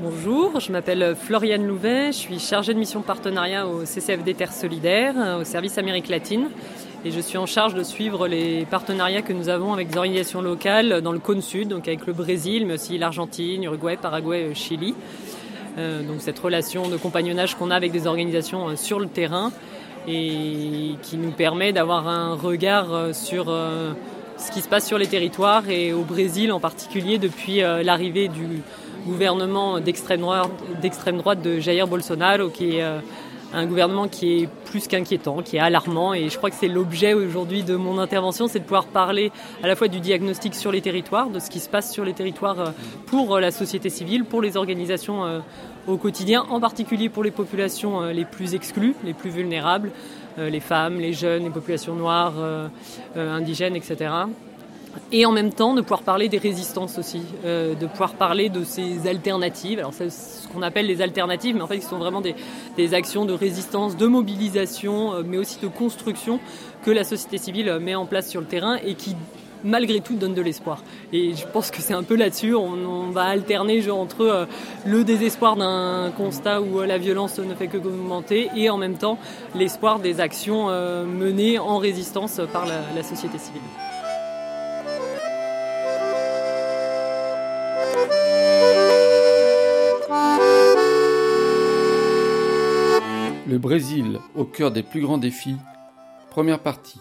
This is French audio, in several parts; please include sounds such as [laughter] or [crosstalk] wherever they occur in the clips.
Bonjour, je m'appelle Floriane Louvet, je suis chargée de mission partenariat au CCFD Terre Solidaire, au service Amérique latine, et je suis en charge de suivre les partenariats que nous avons avec des organisations locales dans le cône sud, donc avec le Brésil, mais aussi l'Argentine, Uruguay, Paraguay, Chili. Euh, donc cette relation de compagnonnage qu'on a avec des organisations euh, sur le terrain et qui nous permet d'avoir un regard euh, sur ce qui se passe sur les territoires et au Brésil en particulier depuis l'arrivée du gouvernement d'extrême droite, droite, de Jair Bolsonaro qui est un gouvernement qui est plus qu'inquiétant, qui est alarmant. Et je crois que c'est l'objet aujourd'hui de mon intervention, c'est de pouvoir parler à la fois du diagnostic sur les territoires, de ce qui se passe sur les territoires euh, pour euh, la société civile, pour les organisations euh, au quotidien, en particulier pour les populations les plus exclues, les plus vulnérables, les femmes, les jeunes, les populations noires, indigènes, etc et en même temps de pouvoir parler des résistances aussi, euh, de pouvoir parler de ces alternatives. Alors c'est ce qu'on appelle les alternatives, mais en fait ce sont vraiment des, actions de résistance, de mobilisation, euh, mais aussi de construction que la société civile met en place sur le terrain et qui malgré tout donnent de l'espoir. Et je pense que c'est un peu là-dessus, on, va alterner genre, entre euh, le désespoir d'un constat où la violence ne fait que augmenter et en même temps l'espoir des actions menées en résistance par la société civile. Le Brésil au cœur des plus grands défis. Première partie.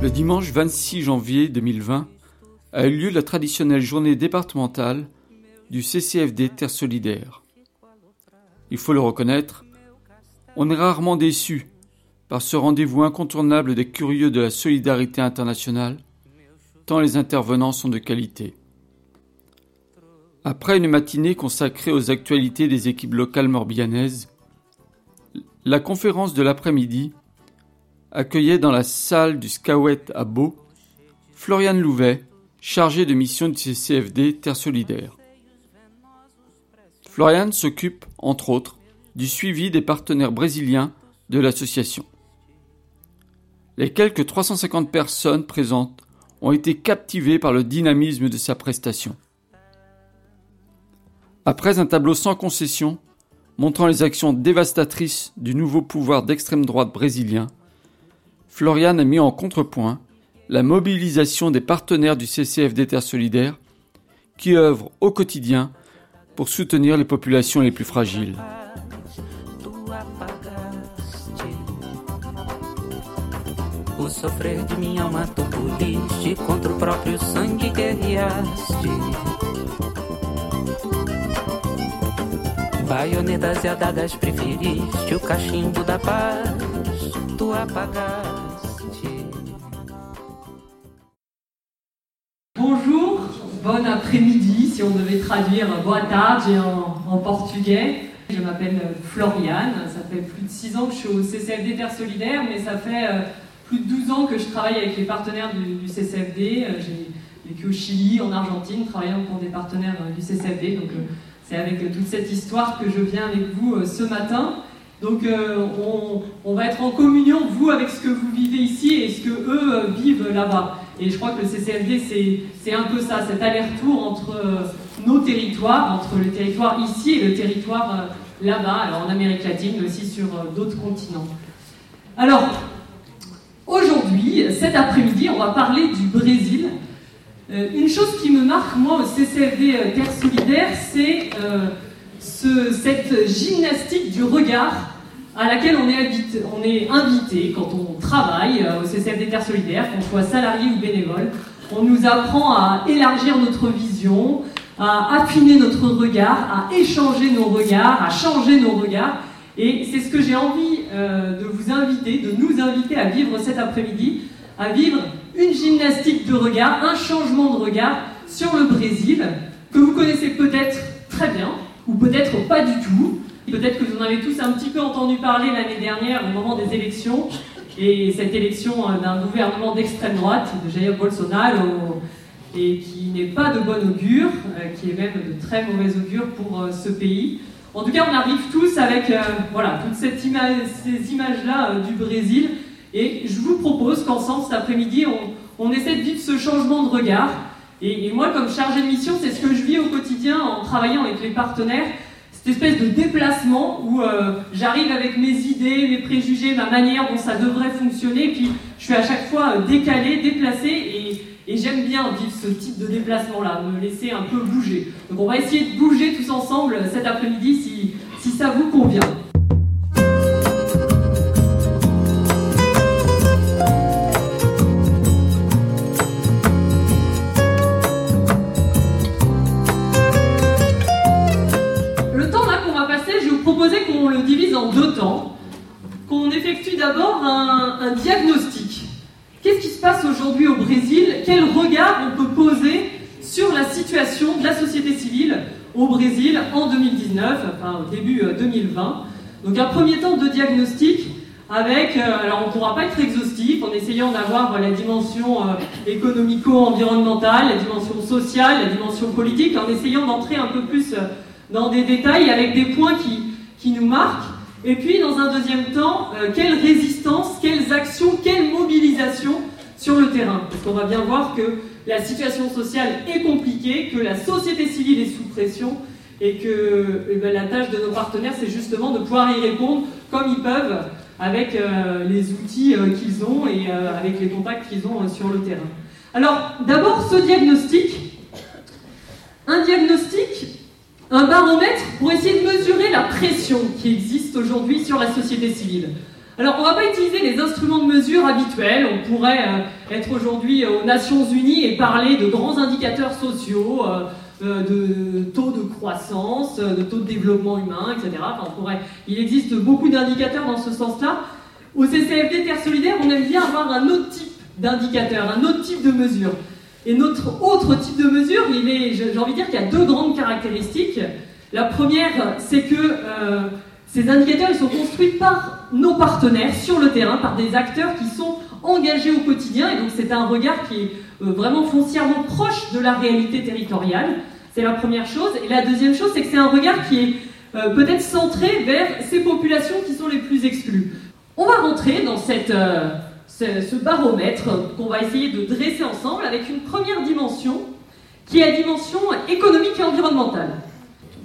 Le dimanche 26 janvier 2020 a eu lieu la traditionnelle journée départementale du CCFD Terre Solidaire. Il faut le reconnaître, on est rarement déçu par ce rendez-vous incontournable des curieux de la solidarité internationale, tant les intervenants sont de qualité. Après une matinée consacrée aux actualités des équipes locales morbihanaises, la conférence de l'après-midi accueillait dans la salle du Scawet à Beau Floriane Louvet, chargée de mission du CCFD Terre Solidaire. Floriane s'occupe, entre autres, du suivi des partenaires brésiliens de l'association. Les quelques 350 personnes présentes ont été captivées par le dynamisme de sa prestation. Après un tableau sans concession, montrant les actions dévastatrices du nouveau pouvoir d'extrême droite brésilien, Florian a mis en contrepoint la mobilisation des partenaires du CCFD Terre Solidaire qui œuvrent au quotidien pour soutenir les populations les plus fragiles. O sofrer de minha alma tu poliste contra o próprio sangue guerreaste. Baionetas e adagas preferiste o cachimbo da tu apagaste. Bonjour, bon après-midi, si on devait traduire boa tarde en, en portugais. Je m'appelle Floriane, ça fait plus de 6 ans que je suis au CCFD Terre Solidaire, mais ça fait euh, plus de 12 ans que je travaille avec les partenaires du, CCFD. Euh, j'ai vécu au Chili, en Argentine, travaillant pour des partenaires euh, du CCFD. Donc euh, c'est avec toute cette histoire que je viens avec vous ce matin. Donc on, on, va être en communion, vous, avec ce que vous vivez ici et ce que eux vivent là-bas. Et je crois que le CCFD, c'est un peu ça, cet aller-retour entre nos territoires, entre le territoire ici et le territoire là-bas, alors en Amérique latine, mais aussi sur d'autres continents. Alors, Aujourd'hui, cet après-midi, on va parler du Brésil. Euh, une chose qui me marque, moi, au CCFD euh, Terre Solidaire, c'est euh, cette gymnastique du regard à laquelle on est, invité, quand on travaille au CCFD Terre Solidaire, qu'on soit salarié ou bénévole. On nous apprend à élargir notre vision, à affiner notre regard, à échanger nos regards, à changer nos regards. Et c'est ce que j'ai envie euh, de vous inviter, de nous inviter à vivre cet après-midi, à vivre une gymnastique de regard, un changement de regard sur le Brésil, que vous connaissez peut-être très bien, ou peut-être pas du tout. Peut-être que vous en avez tous un petit peu entendu parler l'année dernière au moment des élections, et cette élection euh, d'un gouvernement d'extrême droite, de Jair Bolsonaro, et qui n'est pas de bon augure, euh, qui est même de très mauvais augure pour ce pays. En tout cas, on arrive tous avec euh, voilà, toutes ces images-là euh, du Brésil. Et je vous propose qu'ensemble, cet après-midi, on, essaie de vivre ce changement de regard. Et, moi, comme chargé de mission, c'est ce que je vis au quotidien en travaillant avec les partenaires. Cette espèce de déplacement où euh, j'arrive avec mes idées, mes préjugés, ma manière dont ça devrait fonctionner. puis, je suis à chaque fois décalé, déplacé. Et, et j'aime bien vivre ce type de déplacement-là, me laisser un peu bouger. Donc on va essayer de bouger tous ensemble cet après-midi si, si ça vous convient. Le temps qu'on va passer, je vous proposer qu'on le divise en deux temps. Qu'on effectue d'abord un diagnostic Qu'est-ce qui se passe aujourd'hui au Brésil Quel regard on peut poser sur la situation de la société civile au Brésil en 2019, enfin au début 2020 euh, Donc un premier temps de diagnostic avec, euh, alors on ne pourra pas être exhaustif en essayant d'avoir la dimension euh, économico-environnementale, la dimension sociale, la dimension politique, en essayant d'entrer un peu plus dans des détails avec des points qui, qui nous marquent. Et puis, dans un deuxième temps, euh, quelle résistance, quelles actions, quelle mobilisation sur le terrain Parce qu'on va bien voir que la situation sociale est compliquée, que la société civile est sous pression et que eh ben, la tâche de nos partenaires, c'est justement de pouvoir y répondre comme ils peuvent avec euh, les outils euh, qu'ils ont et avec les contacts qu'ils ont sur le terrain. Alors, d'abord, ce diagnostic. Un diagnostic, un baromètre pour essayer de mesurer la pression qui existe aujourd'hui sur la société civile. Alors, on ne va pas utiliser les instruments de mesure habituels. On pourrait euh, être aujourd'hui aux Nations Unies et parler de grands indicateurs sociaux, euh, euh, de taux de croissance, de taux de développement humain, etc. Enfin, on pourrait... Il existe beaucoup d'indicateurs dans ce sens-là. Au CCFD Terre Solidaire, on aime bien avoir un autre type d'indicateur, un autre type de mesure. Et notre autre type de mesure, j'ai envie de dire qu'il y a deux grandes caractéristiques. La première, c'est que ces indicateurs sont construits par nos partenaires sur le terrain, par des acteurs qui sont engagés au quotidien, et donc c'est un regard qui est euh, vraiment foncièrement proche de la réalité territoriale. C'est la première chose. Et la deuxième chose, c'est que c'est un regard qui est euh, peut-être centré vers ces populations qui sont les plus exclues. On va rentrer dans cette ce, baromètre qu'on va essayer de dresser ensemble avec une première dimension qui est la dimension économique et environnementale.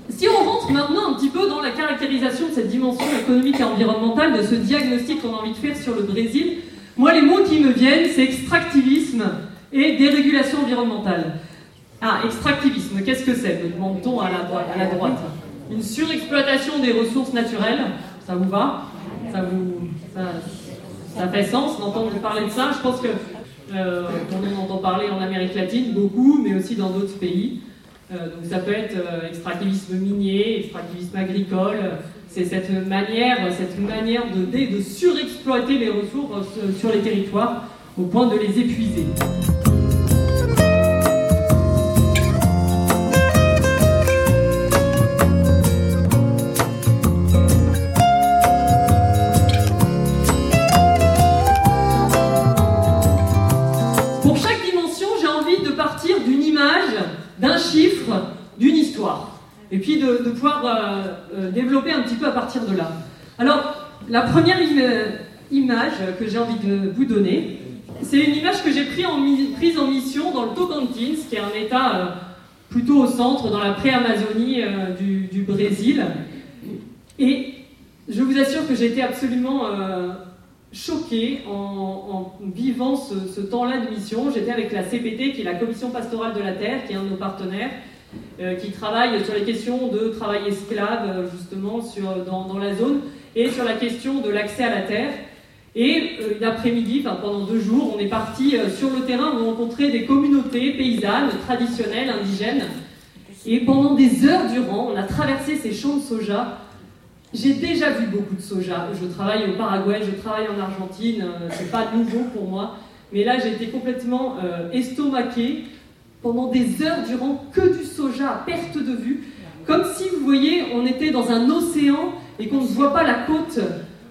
Si on rentre maintenant un petit peu dans la caractérisation de cette dimension économique et environnementale, de ce diagnostic qu'on a envie de faire sur le Brésil, moi les mots qui me viennent, c'est extractivisme et dérégulation environnementale. Ah, extractivisme, qu'est-ce que c'est? Me demande-t-on à la, droite, à la droite. Une surexploitation des ressources naturelles, ça vous va? Ça vous, ça fait sens d'entendre parler de ça? Je pense que euh, on en entend parler en Amérique latine beaucoup, mais aussi dans d'autres pays. Euh, donc ça peut être euh, extractivisme minier, extractivisme agricole. C'est cette manière, cette manière de, de surexploiter les ressources sur les territoires au point de les épuiser. d'un chiffre, d'une histoire. Et puis de, pouvoir euh, euh, développer un petit peu à partir de là. Alors, la première image que j'ai envie de vous donner, c'est une image que j'ai prise en, mission dans le Tocantins, qui est un État euh, plutôt au centre, dans la pré-Amazonie du, Brésil. Et je vous assure que j'ai été absolument choquée en, vivant ce, temps-là de mission. J'étais avec la CPT, qui est la Commission pastorale de la Terre, qui est un de nos partenaires, euh, qui travaille sur les questions de travail esclave, euh, justement, sur, dans, la zone, et sur la question de l'accès à la terre. Et euh, l'après-midi, pendant deux jours, on est parti sur le terrain, on a rencontré des communautés paysannes, traditionnelles, indigènes. Et pendant des heures durant, on a traversé ces champs de soja j'ai déjà vu beaucoup de soja. Je travaille au Paraguay, je travaille en Argentine, euh, c'est pas nouveau pour moi. Mais là, j'ai été complètement euh, estomaquée pendant des heures durant que du soja à perte de vue. Comme si, vous voyez, on était dans un océan et qu'on ne voit pas la côte,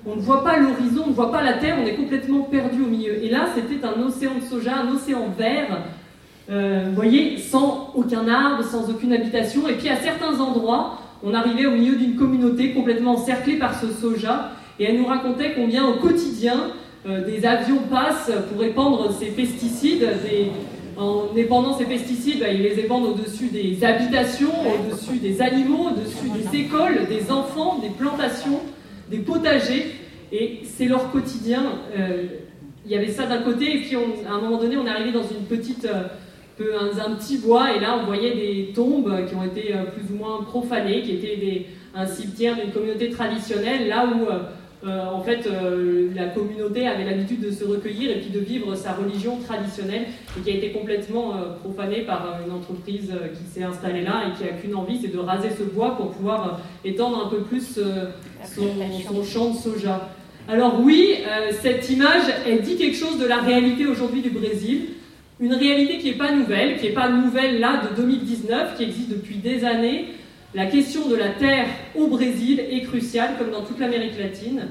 on ne voit pas l'horizon, on ne voit pas la terre, on est complètement perdu au milieu. Et là, c'était un océan de soja, un océan vert, euh, vous voyez, sans aucun arbre, sans aucune habitation. Et puis à certains endroits, on arrivait au milieu d'une communauté complètement encerclée par ce soja, et elle nous racontait combien au quotidien euh, des avions passent pour épandre ces pesticides. En épandant ces pesticides, bah, ils les épandent au-dessus des habitations, au-dessus des animaux, au-dessus des écoles, des enfants, des plantations, des potagers. Et c'est leur quotidien. Euh, il y avait ça d'un côté, et puis à un moment donné, on est arrivé dans euh, un, petit bois, et là, on voyait des tombes qui ont été plus ou moins profanées, qui étaient un cimetière d'une communauté traditionnelle, là où euh, en fait, euh, la communauté avait l'habitude de se recueillir et puis de vivre sa religion traditionnelle et qui a été complètement euh, profanée par une entreprise qui s'est installée là et qui a qu'une envie, c'est de raser ce bois pour pouvoir étendre un peu plus son, champ de soja. Alors oui, cette image, elle dit quelque chose de la réalité aujourd'hui du Brésil. Une réalité qui n'est pas nouvelle, qui n'est pas nouvelle là de 2019, qui existe depuis des années, la question de la terre au Brésil est cruciale, comme dans toute l'Amérique latine.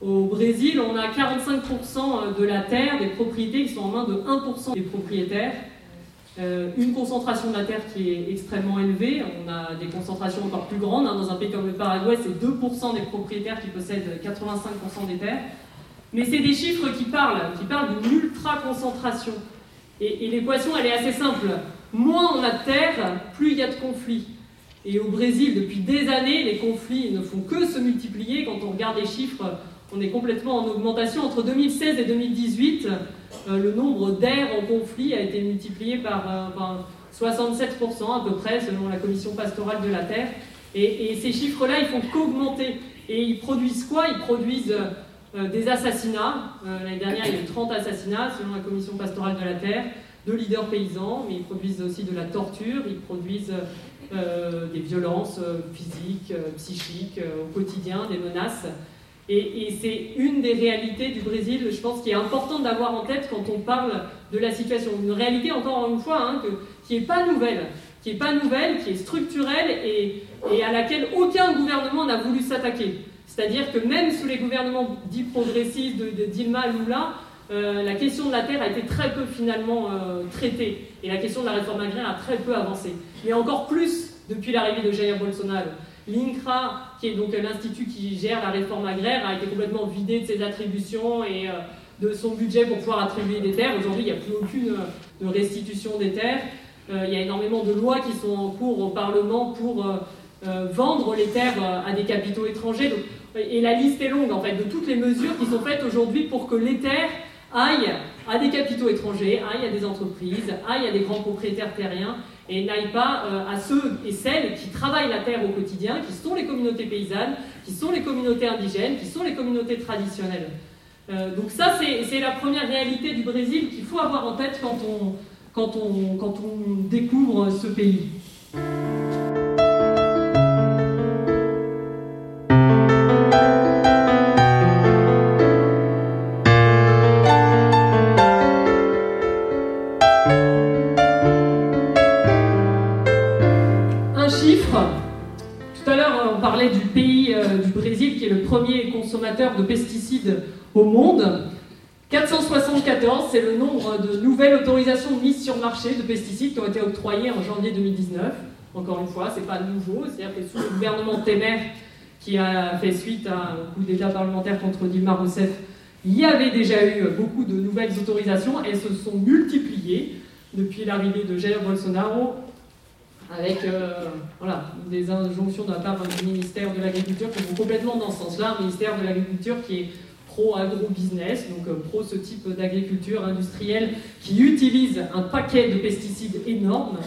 Au Brésil, on a 45% de la terre, des propriétés qui sont en main de 1% des propriétaires. Euh, une concentration de la terre qui est extrêmement élevée. On a des concentrations encore plus grandes. Hein. Dans un pays comme le Paraguay, c'est 2% des propriétaires qui possèdent 85% des terres. Mais c'est des chiffres qui parlent, qui parlent d'une ultra-concentration. Et, et l'équation, elle est assez simple. Moins on a de terre, plus il y a de conflits. Et au Brésil, depuis des années, les conflits ne font que se multiplier. Quand on regarde les chiffres, on est complètement en augmentation. Entre 2016 et 2018, euh, le nombre d'aires en conflit a été multiplié par 67% euh, à peu près, selon la Commission pastorale de la Terre. Et, ces chiffres-là, ils font qu'augmenter. Et ils produisent quoi? Ils produisent euh, des assassinats. L'année dernière, il y a eu 30 assassinats, selon la Commission pastorale de la Terre, de leaders paysans, mais ils produisent aussi de la torture, ils produisent euh, des violences euh, physiques, euh, psychiques au quotidien, des menaces. Et, c'est une des réalités du Brésil, je pense, qui est important d'avoir en tête quand on parle de la situation. Une réalité, encore une fois, hein, qui n'est pas nouvelle, qui n'est pas nouvelle, qui est structurelle et, à laquelle aucun gouvernement n'a voulu s'attaquer. C'est-à-dire que même sous les gouvernements dits progressistes de, de Dilma Lula, la question de la terre a été très peu finalement traitée et la question de la réforme agraire a très peu avancé mais encore plus depuis l'arrivée de Jair Bolsonaro. L'INCRA, qui est donc l'institut qui gère la réforme agraire, a été complètement vidé de ses attributions et euh, de son budget pour pouvoir attribuer des terres. Aujourd'hui, il n'y a plus aucune euh, restitution des terres. Euh, il y a énormément de lois qui sont en cours au Parlement pour vendre les terres à des capitaux étrangers. et la liste est longue, en fait, de toutes les mesures qui sont faites aujourd'hui pour que les terres aillent à des capitaux étrangers, aillent à des entreprises, aillent à des grands propriétaires terriens et n'aille pas euh, à ceux et celles qui travaillent la terre au quotidien, qui sont les communautés paysannes, qui sont les communautés indigènes, qui sont les communautés traditionnelles. Euh, donc ça, c'est la première réalité du Brésil qu'il faut avoir en tête quand on découvre ce pays. De pesticides au monde. 474, c'est le nombre de nouvelles autorisations de mise sur marché de pesticides qui ont été octroyées en janvier 2019. Encore une fois, c'est pas nouveau, c'est-à-dire que sous le gouvernement Temer, qui a fait suite à un coup d'État parlementaire contre Dilma Rousseff, il y avait déjà eu beaucoup de nouvelles autorisations. Elles se sont multipliées depuis l'arrivée de Jair Bolsonaro avec euh, voilà, des injonctions de la part du ministère de l'Agriculture qui vont complètement dans ce sens-là, un ministère de l'Agriculture qui est pro-agro-business, donc euh, pro ce type d'agriculture industrielle qui utilise un paquet de pesticides énormes.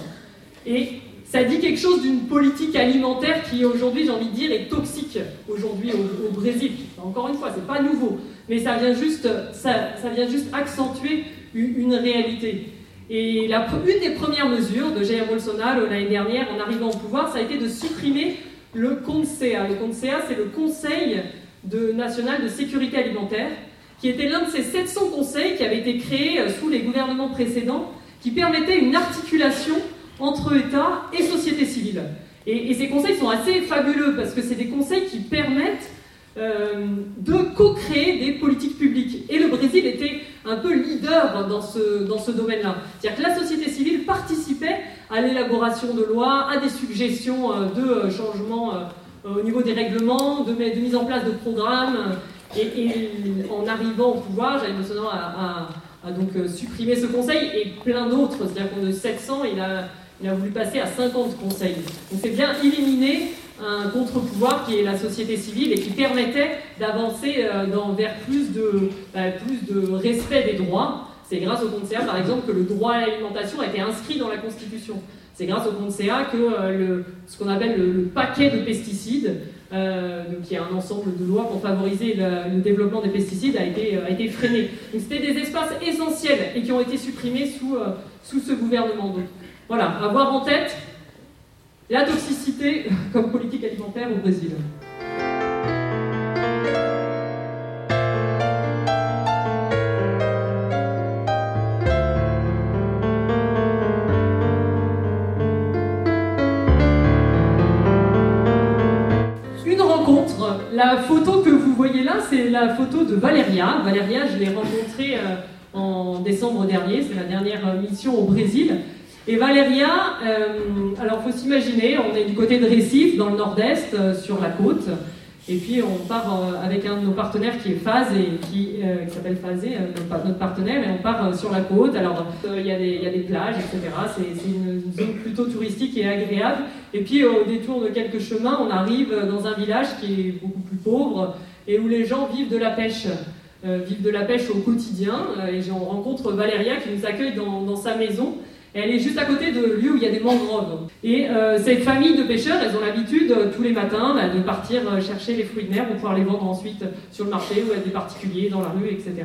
Et ça dit quelque chose d'une politique alimentaire qui aujourd'hui, j'ai envie de dire, est toxique aujourd'hui au, Brésil. Encore une fois, c'est pas nouveau, mais ça vient juste, ça, ça vient juste accentuer une réalité. Et une des premières mesures de Jair Bolsonaro l'année dernière, en arrivant au pouvoir, ça a été de supprimer le CONSEA. Le CONSEA, c'est le Conseil de, national de sécurité alimentaire, qui était l'un de ces 700 conseils qui avaient été créés euh, sous les gouvernements précédents, qui permettaient une articulation entre État et société civile. Et, et ces conseils sont assez fabuleux parce que c'est des conseils qui permettent euh, de co-créer des politiques publiques. Et le Brésil était un peu leader dans ce, dans ce domaine-là. C'est-à-dire que la société civile participait à l'élaboration de lois, à des suggestions de changements au niveau des règlements, de, mise en place de programmes. Et, en arrivant au pouvoir, Jair Bolsonaro a, donc supprimé ce conseil et plein d'autres. C'est-à-dire qu'en de 700, il a, il a voulu passer à 50 conseils. Donc c'est bien éliminer un contre-pouvoir qui est la société civile et qui permettait d'avancer vers plus de, bah, plus de respect des droits. C'est grâce au CA, par exemple, que le droit à l'alimentation a été inscrit dans la Constitution. C'est grâce au CA que euh, ce qu'on appelle le, paquet de pesticides, euh, qui est un ensemble de lois pour favoriser le, développement des pesticides, a été, euh, a été freiné. Donc c'était des espaces essentiels et qui ont été supprimés sous, sous ce gouvernement. Donc voilà, avoir en tête la toxicité [laughs] comme politique alimentaire au Brésil. La photo que vous voyez là, c'est la photo de Valéria. Valéria, je l'ai rencontrée euh, en décembre dernier, c'est la dernière euh, mission au Brésil. Et Valéria, euh, alors faut s'imaginer, on est du côté de Recife, dans le nord-est, sur la côte. Et puis on part avec un de nos partenaires qui est Phase et qui, s'appelle Phasé, notre partenaire, et on part sur la côte. Alors il y, a des plages, etc. C'est une zone plutôt touristique et agréable. Et puis au détour de quelques chemins, on arrive dans un village qui est beaucoup plus pauvre et où les gens vivent de la pêche. vivent de la pêche au quotidien. et on rencontre Valéria qui nous accueille dans sa maison elle est juste à côté de lieu où il y a des mangroves. Et euh, cette famille de pêcheurs, elles ont l'habitude euh, tous les matins bah, de partir euh, chercher les fruits de mer pour pouvoir les vendre ensuite sur le marché ou à des particuliers dans la rue, etc.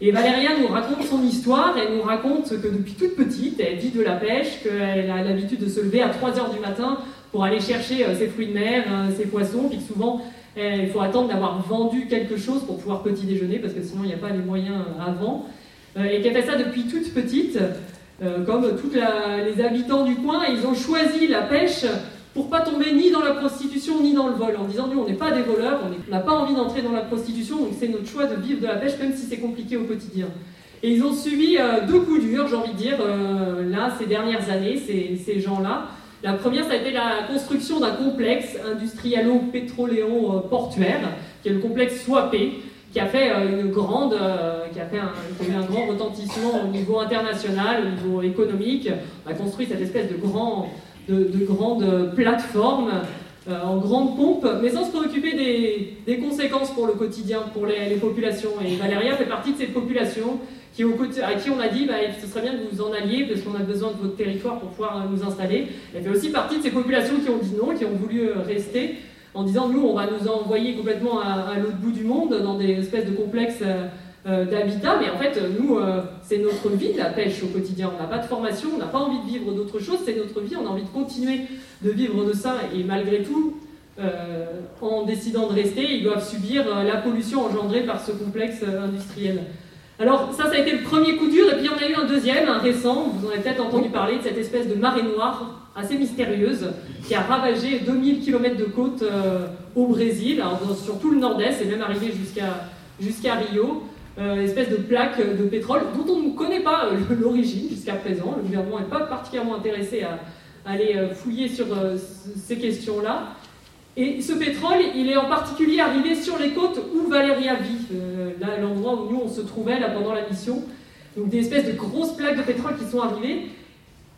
Et Valéria nous raconte son histoire, elle nous raconte que depuis toute petite, elle vit de la pêche, qu'elle a l'habitude de se lever à 3 heures du matin pour aller chercher ses fruits de mer, ses poissons, puis que souvent il faut attendre d'avoir vendu quelque chose pour pouvoir petit déjeuner, parce que sinon il n'y a pas les moyens avant. Et qu'elle fait ça depuis toute petite, euh, comme tous les habitants du coin, ils ont choisi la pêche pour pas tomber ni dans la prostitution ni dans le vol, en disant nous on n'est pas des voleurs, on n'a pas envie d'entrer dans la prostitution, donc c'est notre choix de vivre de la pêche, même si c'est compliqué au quotidien. Et ils ont subi euh, deux coups durs, j'ai envie de dire, euh, là, ces dernières années, ces, ces gens-là. La première, ça a été la construction d'un complexe industrialo-pétroléo-portuaire, qui est le complexe SWAPé, qui a fait euh, une grande, euh, qui a fait un, eu un grand retentissement au niveau international, au niveau économique. On a construit cette espèce de grand, de, de grande plateforme euh, en grande pompe, mais sans se préoccuper des, conséquences pour le quotidien, pour les, populations. Et Valéria fait partie de cette population qui, à qui on a dit bah, ce serait bien de vous en allier parce qu'on a besoin de votre territoire pour pouvoir nous installer. Elle fait aussi partie de ces populations qui ont dit non, qui ont voulu rester en disant nous, on va nous envoyer complètement à, l'autre bout du monde dans des espèces de complexes euh, euh, d'habitat, mais en fait, nous, euh, c'est notre vie, la pêche au quotidien. On n'a pas de formation, on n'a pas envie de vivre d'autre chose, c'est notre vie, on a envie de continuer de vivre de ça, et malgré tout, en décidant de rester, ils doivent subir la pollution engendrée par ce complexe industriel. Alors ça, ça a été le premier coup dur, et puis on a eu un deuxième, un récent, vous en avez peut-être entendu parler, de cette espèce de marée noire assez mystérieuse qui a ravagé 2000 km de côte euh, au Brésil, sur tout le nord-est, et même arrivé jusqu'à Rio. Euh, espèce de plaque de pétrole dont on ne connaît pas euh, l'origine jusqu'à présent. Le gouvernement n'est pas particulièrement intéressé à, aller fouiller sur ces questions-là. Et ce pétrole, il est en particulier arrivé sur les côtes où Valéria vit, là l'endroit où nous on se trouvait là pendant la mission. Donc des espèces de grosses plaques de pétrole qui sont arrivées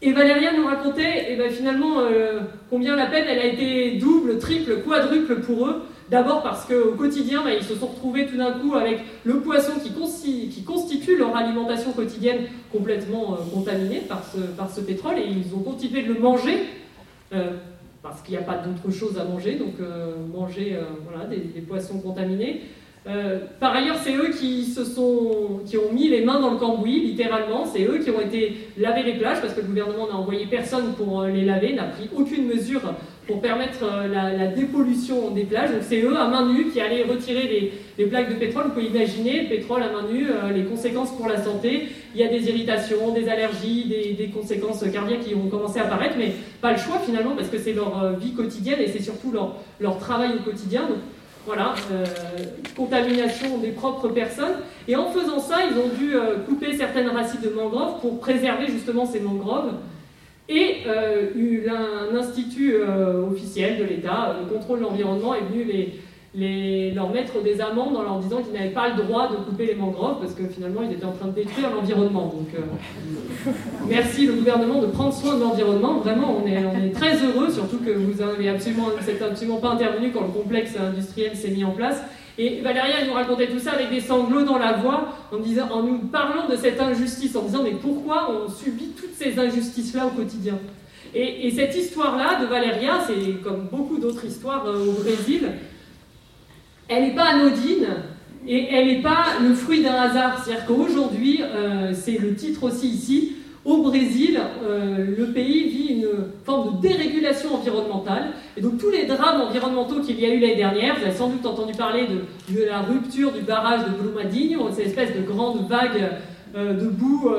et Valéria nous racontait eh ben, finalement euh, combien la peine elle a été double, triple, quadruple pour eux. D'abord parce qu'au quotidien, ben, ils se sont retrouvés tout d'un coup avec le poisson qui, constitue leur alimentation quotidienne complètement euh, contaminée par ce, par ce, pétrole et ils ont continué de le manger. Euh, parce qu'il n'y a pas d'autre chose à manger, donc manger voilà, des, poissons contaminés. Euh, par ailleurs, c'est eux qui, se sont, qui ont mis les mains dans le cambouis, littéralement. C'est eux qui ont été laver les plages parce que le gouvernement n'a envoyé personne pour euh, les laver, n'a pris aucune mesure pour permettre euh, la, dépollution des plages. Donc c'est eux à main nue qui allaient retirer les, plaques de pétrole. Vous pouvez imaginer, le pétrole à main nue, les conséquences pour la santé. Il y a des irritations, des allergies, des, conséquences cardiaques qui vont commencer à apparaître, mais pas le choix finalement parce que c'est leur vie quotidienne et c'est surtout leur, travail au quotidien. Donc, voilà, euh, contamination des propres personnes. Et en faisant ça, ils ont dû euh, couper certaines racines de mangroves pour préserver justement ces mangroves. Et un institut officiel de l'État, le contrôle de l'environnement, est venu les, les, leur mettre des amendes en leur disant qu'ils n'avaient pas le droit de couper les mangroves parce que finalement ils étaient en train de détruire l'environnement. Donc euh, [laughs] merci le gouvernement de prendre soin de l'environnement. Vraiment, on est, on est très heureux, surtout que vous avez absolument, absolument pas intervenu quand le complexe industriel s'est mis en place. Et Valéria elle nous racontait tout ça avec des sanglots dans la voix, en, disant, en nous parlant de cette injustice, en disant mais pourquoi on subit ces injustices-là au quotidien et, et, cette histoire-là de Valéria, c'est comme beaucoup d'autres histoires euh, au Brésil, elle n'est pas anodine et elle n'est pas le fruit d'un hasard. C'est-à-dire qu'aujourd'hui, euh, c'est le titre aussi ici, au Brésil, euh, le pays vit une forme de dérégulation environnementale. Et donc tous les drames environnementaux qu'il y a eu l'année dernière, vous avez sans doute entendu parler de, la rupture du barrage de Brumadinho, cette espèce de grande vague de boue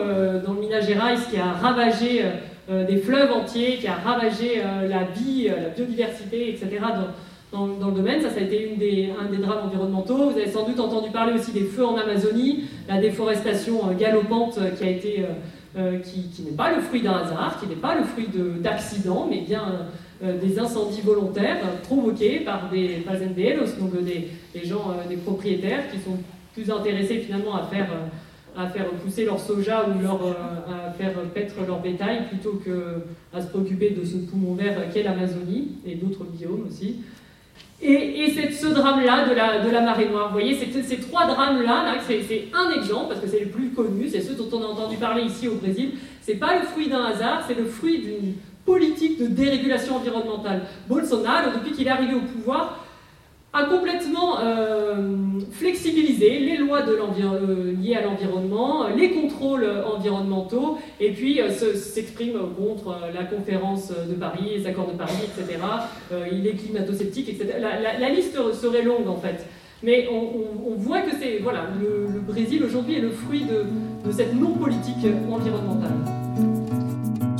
dans le Minas Gerais qui a ravagé des fleuves entiers, qui a ravagé la vie, la biodiversité, etc. Dans, dans, le domaine. Ça, ça a été une des, un des drames environnementaux. Vous avez sans doute entendu parler aussi des feux en Amazonie, la déforestation euh, galopante euh, qui a été, euh, qui, n'est pas le fruit d'un hasard, qui n'est pas le fruit d'accidents, mais bien des incendies volontaires provoqués par des donc des, des, gens, des propriétaires qui sont plus intéressés finalement à faire à faire pousser leur soja ou leur, à faire paître leur bétail plutôt qu'à se préoccuper de ce poumon vert qu'est l'Amazonie et d'autres biomes aussi. Et, c'est ce drame-là de la, de la, marée noire. Vous voyez, ces trois drames-là, c'est un exemple, parce que c'est le plus connu, c'est ceux dont on a entendu parler ici au Brésil. C'est pas le fruit d'un hasard, c'est le fruit d'une politique de dérégulation environnementale. Bolsonaro, depuis qu'il est arrivé au pouvoir, a complètement euh, flexibilisé les lois euh, liées à l'environnement, les contrôles environnementaux, et puis euh, s'exprime contre la conférence de Paris, les accords de Paris, etc. il est climato-sceptique, etc. La, liste serait longue en fait. Mais on, voit que c'est voilà, le, Brésil aujourd'hui est le fruit de cette non-politique environnementale.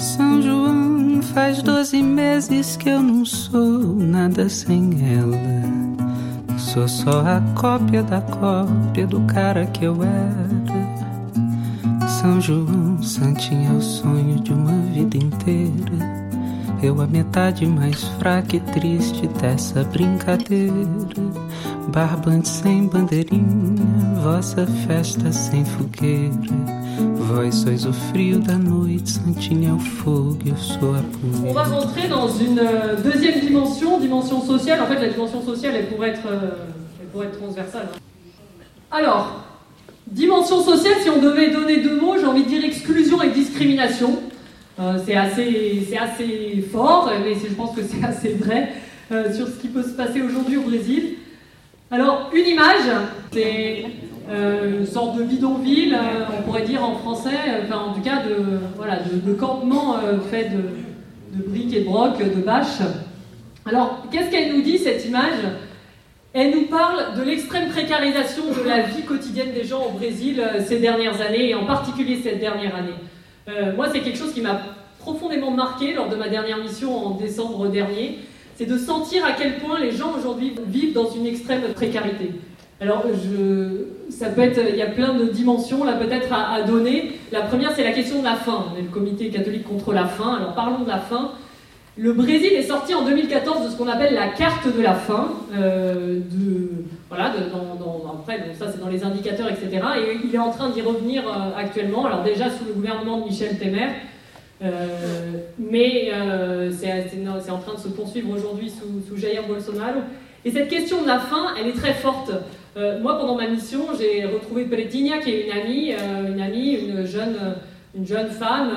São João faz 12 meses que eu não sou nada sem ela. Sou só a cópia da cópia do cara que eu era. São João, Santinho é o sonho de uma vida inteira. Eu a metade mais fraca e triste dessa brincadeira. Barbante sem bandeirinha, vossa festa sem fogueira. Vós sois o frio da noite, o fogo, eu sou a. On va rentrer dans une euh, deuxième dimension, dimension sociale. En fait, la dimension sociale, elle pourrait être, euh, elle pourrait être transversale. Alors, dimension sociale, si on devait donner deux mots, j'ai envie de dire exclusion et discrimination. Euh, c'est assez, assez fort, mais je pense que c'est [laughs] assez vrai sur ce qui peut se passer aujourd'hui au Brésil. Alors, une image, c'est euh, une sorte de bidonville, on pourrait dire en français, enfin en tout cas de, de, campement fait de, de, briques et de brocs, de bâches. Alors, qu'est-ce qu'elle nous dit cette image? Elle nous parle de l'extrême précarisation de la vie quotidienne des gens au Brésil ces dernières années, et en particulier cette dernière année. Euh, moi, c'est quelque chose qui m'a profondément marqué lors de ma dernière mission en décembre dernier, c'est de sentir à quel point les gens aujourd'hui vivent dans une extrême précarité. Alors, je, ça peut être, il y a plein de dimensions là peut-être à, donner. La première, c'est la question de la faim. On est le comité catholique contre la faim. Alors, parlons de la faim. Le Brésil est sorti en 2014 de ce qu'on appelle la carte de la faim. Euh, de, voilà, dans, après, ça c'est dans les indicateurs, etc. Et il est en train d'y revenir euh, actuellement. Alors déjà sous le gouvernement de Michel Temer, euh, mais c'est en train de se poursuivre aujourd'hui sous, sous, Jair Bolsonaro. Et cette question de la faim, elle est très forte. Moi, pendant ma mission, j'ai retrouvé Pretinha, qui est une amie, une amie, une jeune, une jeune femme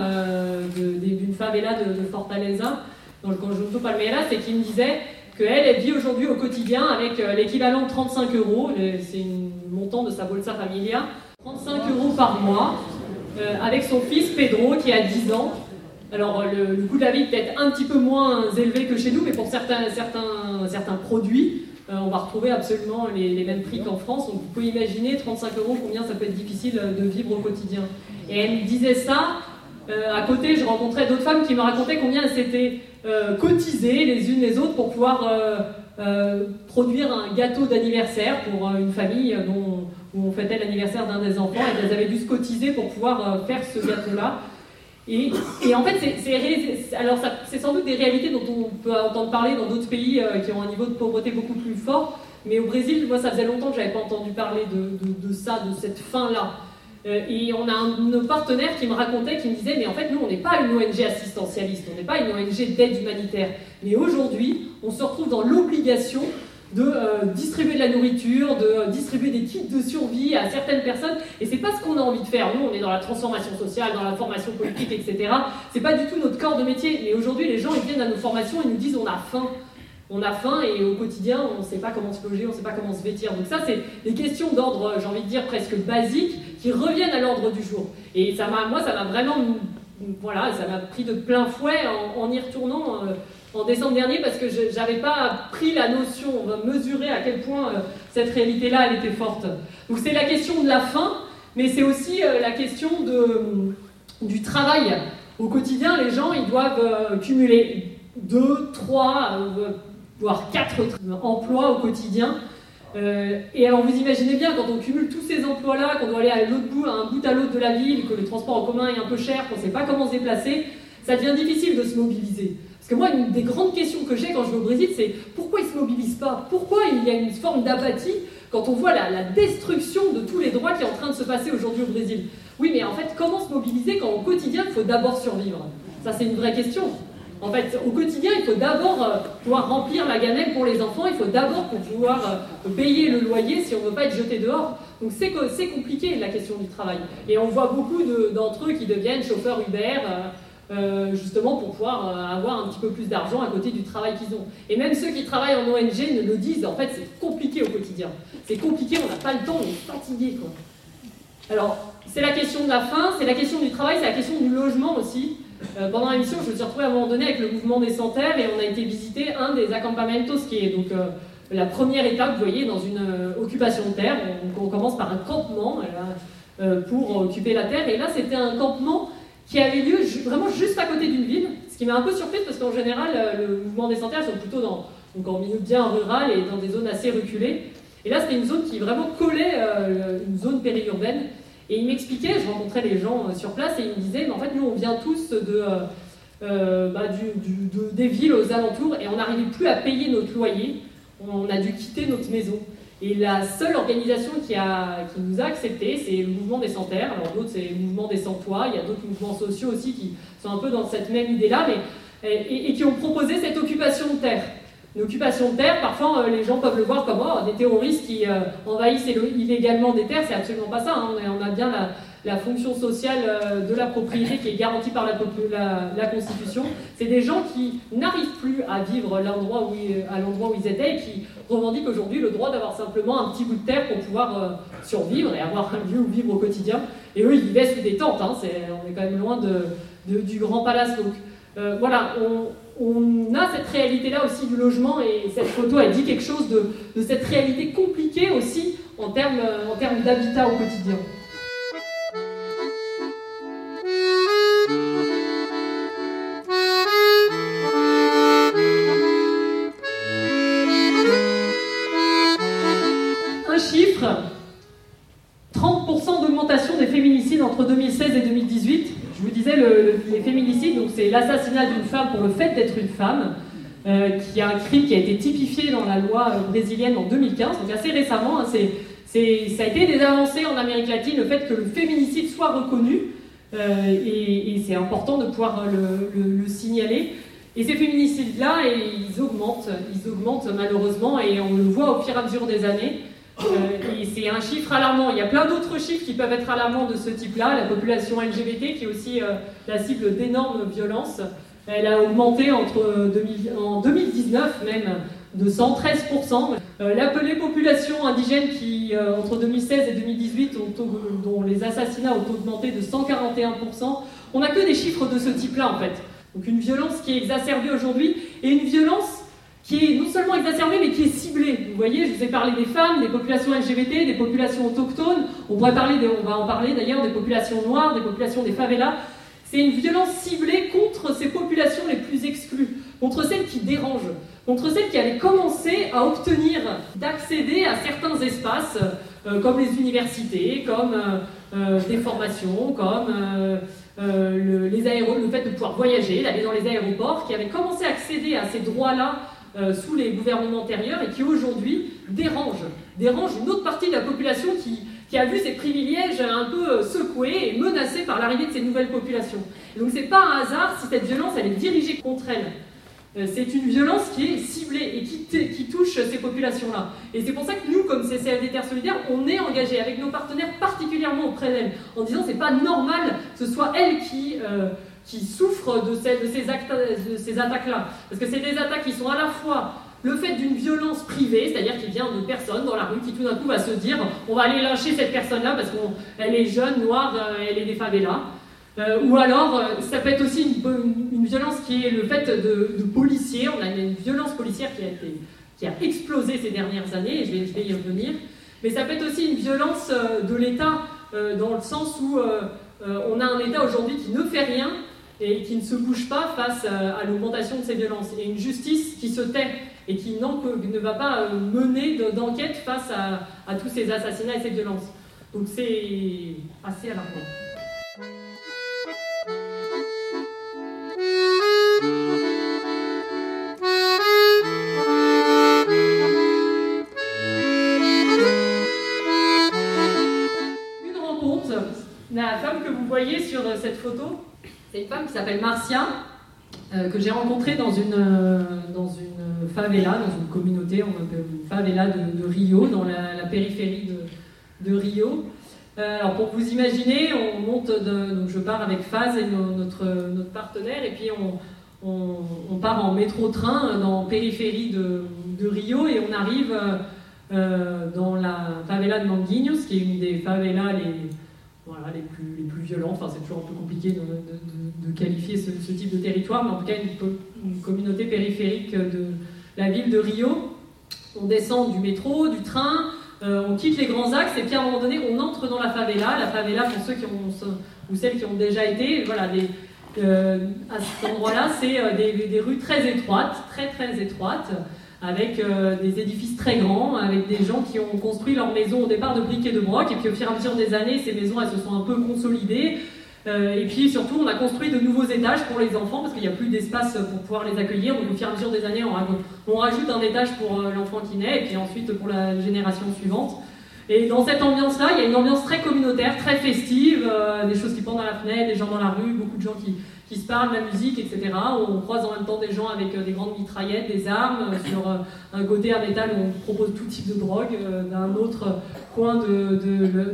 d'une favela de, de Fortaleza dans le Conjunto Palmeiras et qui me disait qu'elle, elle vit aujourd'hui au quotidien avec euh, l'équivalent de 35 euros, c'est un montant de sa Bolsa Familia, 35 euros par mois, euh, avec son fils Pedro qui a 10 ans. Alors le, coût de la vie peut-être un petit peu moins élevé que chez nous, mais pour certains, certains, certains produits, euh, on va retrouver absolument les, mêmes prix qu'en France. Donc vous pouvez imaginer 35 euros combien ça peut être difficile de vivre au quotidien. Et elle me disait ça euh, à côté, je rencontrais d'autres femmes qui me racontaient combien elles s'étaient euh, cotisées les unes les autres pour pouvoir euh, produire un gâteau d'anniversaire pour une famille où on fêtait l'anniversaire d'un des enfants et elles avaient dû se cotiser pour pouvoir faire ce gâteau-là. Et, en fait, c'est sans doute des réalités dont on peut entendre parler dans d'autres pays euh, qui ont un niveau de pauvreté beaucoup plus fort. Mais au Brésil, moi, ça faisait longtemps que j'avais pas entendu parler de, ça, de cette fin-là. Euh, et on a un, partenaire qui me racontait, qui me disait, mais en fait, nous, on n'est pas une ONG assistentialiste, on n'est pas une ONG d'aide humanitaire. Mais aujourd'hui, on se retrouve dans l'obligation de euh, distribuer de la nourriture, de euh, distribuer des kits de survie à certaines personnes. Et c'est pas ce qu'on a envie de faire. Nous, on est dans la transformation sociale, dans la formation politique, etc. C'est pas du tout notre corps de métier. Mais aujourd'hui, les gens, ils viennent à nos formations et nous disent on a faim. On a faim et au quotidien, on ne sait pas comment se loger, on ne sait pas comment se vêtir. Donc ça, c'est des questions d'ordre, j'ai envie de dire, presque basiques, qui reviennent à l'ordre du jour. Et ça m'a, moi, ça m'a vraiment, voilà, ça m'a pris de plein fouet en, y retournant. Euh, en décembre dernier parce que je n'avais pas pris la notion, mesurer à quel point euh, cette réalité-là, elle était forte. Donc c'est la question de la faim, mais c'est aussi euh, la question de, du travail. Au quotidien, les gens, ils doivent euh, cumuler deux, trois, voire quatre emplois au quotidien. et alors vous imaginez bien, quand on cumule tous ces emplois-là, qu'on doit aller à l'autre bout, à un bout à l'autre de la ville, que le transport en commun est un peu cher, qu'on ne sait pas comment se déplacer, ça devient difficile de se mobiliser. Parce que moi, une des grandes questions que j'ai quand je vais au Brésil, c'est pourquoi ils ne se mobilisent pas? Pourquoi il y a une forme d'apathie quand on voit la, destruction de tous les droits qui est en train de se passer aujourd'hui au Brésil? Oui, mais en fait, comment se mobiliser quand au quotidien, il faut d'abord survivre? Ça, c'est une vraie question. En fait, au quotidien, il faut d'abord euh, pouvoir remplir la gamelle pour les enfants, il faut d'abord pouvoir euh, payer le loyer si on ne veut pas être jeté dehors. Donc c'est compliqué la question du travail. Et on voit beaucoup d'entre eux qui deviennent chauffeurs Uber. Euh, justement pour pouvoir euh, avoir un petit peu plus d'argent à côté du travail qu'ils ont. Et même ceux qui travaillent en ONG ne le disent, en fait c'est compliqué au quotidien. C'est compliqué, on n'a pas le temps, on est fatigué. Alors, c'est la question de la faim, c'est la question du travail, c'est la question du logement aussi. Euh, pendant l'émission, je me suis retrouvée à un moment donné avec le mouvement des sans-terre et on a été visiter un des acampamentos qui est donc la première étape, vous voyez, dans une occupation de terre. On, commence par un campement pour occuper la terre et là c'était un campement qui avait lieu vraiment juste à côté d'une ville, ce qui m'a un peu surprise parce qu'en général, euh, le mouvement des sanitaires sont plutôt dans, donc en milieu bien rural et dans des zones assez reculées. Et là, c'était une zone qui vraiment collait euh, une zone périurbaine. Et il m'expliquait, je rencontrais les gens euh, sur place et il me disait, mais en fait, nous, on vient tous de, bah, des villes aux alentours et on n'arrivait plus à payer notre loyer. On a dû quitter notre maison. Et la seule organisation qui, a, qui nous a acceptés, c'est le mouvement des sans-terres. Alors d'autres, c'est le mouvement des sans-toits. Il y a d'autres mouvements sociaux aussi qui sont un peu dans cette même idée-là, mais et, qui ont proposé cette occupation de terre. Une occupation de terre, parfois euh, les gens peuvent le voir comme oh, des terroristes qui euh, envahissent illégalement des terres. C'est absolument pas ça. Hein. On, a, bien la, la fonction sociale euh, de la propriété qui est garantie par la, Constitution. C'est des gens qui n'arrivent plus à vivre l'endroit où, à l'endroit où ils étaient et qui revendiquent aujourd'hui le droit d'avoir simplement un petit bout de terre pour pouvoir euh, survivre et avoir un lieu où vivre au quotidien. Et eux, ils vivaient sous des tentes. Hein. on est quand même loin du grand palace. Donc euh, voilà, on, a cette réalité-là aussi du logement et cette photo, elle dit quelque chose de, cette réalité compliquée aussi en termes d'habitat au quotidien. C'est l'assassinat d'une femme pour le fait d'être une femme, euh, qui a un crime qui a été typifié dans la loi euh, brésilienne en 2015, donc assez récemment. Hein, ça a été des avancées en Amérique latine, le fait que le féminicide soit reconnu, euh, et, c'est important de pouvoir le, le signaler. Et ces féminicides-là, ils augmentent, ils augmentent malheureusement, et on le voit au fur et à mesure des années. Euh, c'est un chiffre alarmant. Il y a plein d'autres chiffres qui peuvent être alarmants de ce type-là. La population LGBT, qui est aussi euh, la cible d'énormes violences, elle a augmenté entre 2000, en 2019 même de 113%. Euh, L'appelée population indigène qui, entre 2016 et 2018, dont les assassinats ont augmenté de 141%. On n'a que des chiffres de ce type-là en fait. Donc une violence qui est exacerbée aujourd'hui et une violence qui est non seulement exacerbée, mais qui est ciblée. Vous voyez, je vous ai parlé des femmes, des populations LGBT, des populations autochtones. On, pourrait parler on va en parler d'ailleurs des populations noires, des populations des favelas. C'est une violence ciblée contre ces populations les plus exclues, contre celles qui dérangent, contre celles qui avaient commencé à obtenir d'accéder à certains espaces, euh, comme les universités, comme euh, euh, des formations, comme le, les le fait de pouvoir voyager, d'aller dans les aéroports, qui avait commencé à accéder à ces droits-là sous les gouvernements antérieurs et qui aujourd'hui dérange, dérange une autre partie de la population qui, qui a vu ses privilèges un peu secoués et menacés par l'arrivée de ces nouvelles populations. Et donc c'est pas un hasard si cette violence elle est dirigée contre elle. Euh, c'est une violence qui est ciblée et qui, touche ces populations-là. Et c'est pour ça que nous, comme CCFD Terre Solidaire, on est engagé avec nos partenaires particulièrement auprès d'elles, en disant c'est pas normal que ce soit elles qui, euh, qui souffrent de ces, attaques-là. Parce que c'est des attaques qui sont à la fois le fait d'une violence privée, c'est-à-dire qu'il vient de personnes dans la rue qui tout d'un coup va se dire on va aller lyncher cette personne-là parce qu'elle est jeune, noire, euh, elle est des favelas. Euh, ou alors, euh, ça peut être aussi une, violence qui est le fait de, policiers. On a une violence policière qui qui a explosé ces dernières années, et je vais, y revenir. Mais ça peut être aussi une violence de l'État, dans le sens où on a un État aujourd'hui qui ne fait rien et qui ne se bouge pas face à l'augmentation de ces violences. Et une justice qui se tait et qui ne va pas euh, mener d'enquête face à, tous ces assassinats et ces violences. Donc c'est assez alarmant. Une rencontre, la femme que vous voyez sur cette photo, une femme qui s'appelle Marcia, euh, que j'ai rencontrée dans une, euh, dans une favela, dans une communauté, on appelle une favela de, Rio, dans la, périphérie de, Rio. Euh, alors pour vous imaginer, on monte, donc je pars avec Faz et notre, notre partenaire, et puis on, on, part en métro-train dans la périphérie de, Rio, et on arrive dans la favela de Manguinhos, qui est une des favelas les, voilà, les, plus, les plus violents. Enfin, c'est toujours un peu compliqué de, de, qualifier ce, type de territoire, mais en tout cas, une, communauté périphérique de la ville de Rio. On descend du métro, du train, euh, on quitte les grands axes, et puis à un moment donné, on entre dans la favela. La favela, pour ceux qui ont, ou celles qui ont déjà été, voilà, des, euh, à cet endroit-là, c'est euh, des, rues très étroites, très très étroites avec des édifices très grands, avec des gens qui ont construit leur maison au départ de briques et de broc, et puis au fur et à mesure des années, ces maisons elles se sont un peu consolidées. Euh, et puis surtout, on a construit de nouveaux étages pour les enfants parce qu'il n'y a plus d'espace pour pouvoir les accueillir. Donc au fur et à mesure des années, on, rajoute un étage pour euh, l'enfant qui naît, et puis ensuite pour la génération suivante. Et dans cette ambiance-là, il y a une ambiance très communautaire, très festive, des choses qui pendent à la fenêtre, des gens dans la rue, beaucoup de gens qui, qui se parlent, la musique, etc. On croise en même temps des gens avec euh, des grandes mitraillettes, des armes. Euh, sur euh, un côté à métal où on propose tout type de drogue. D'un autre coin de,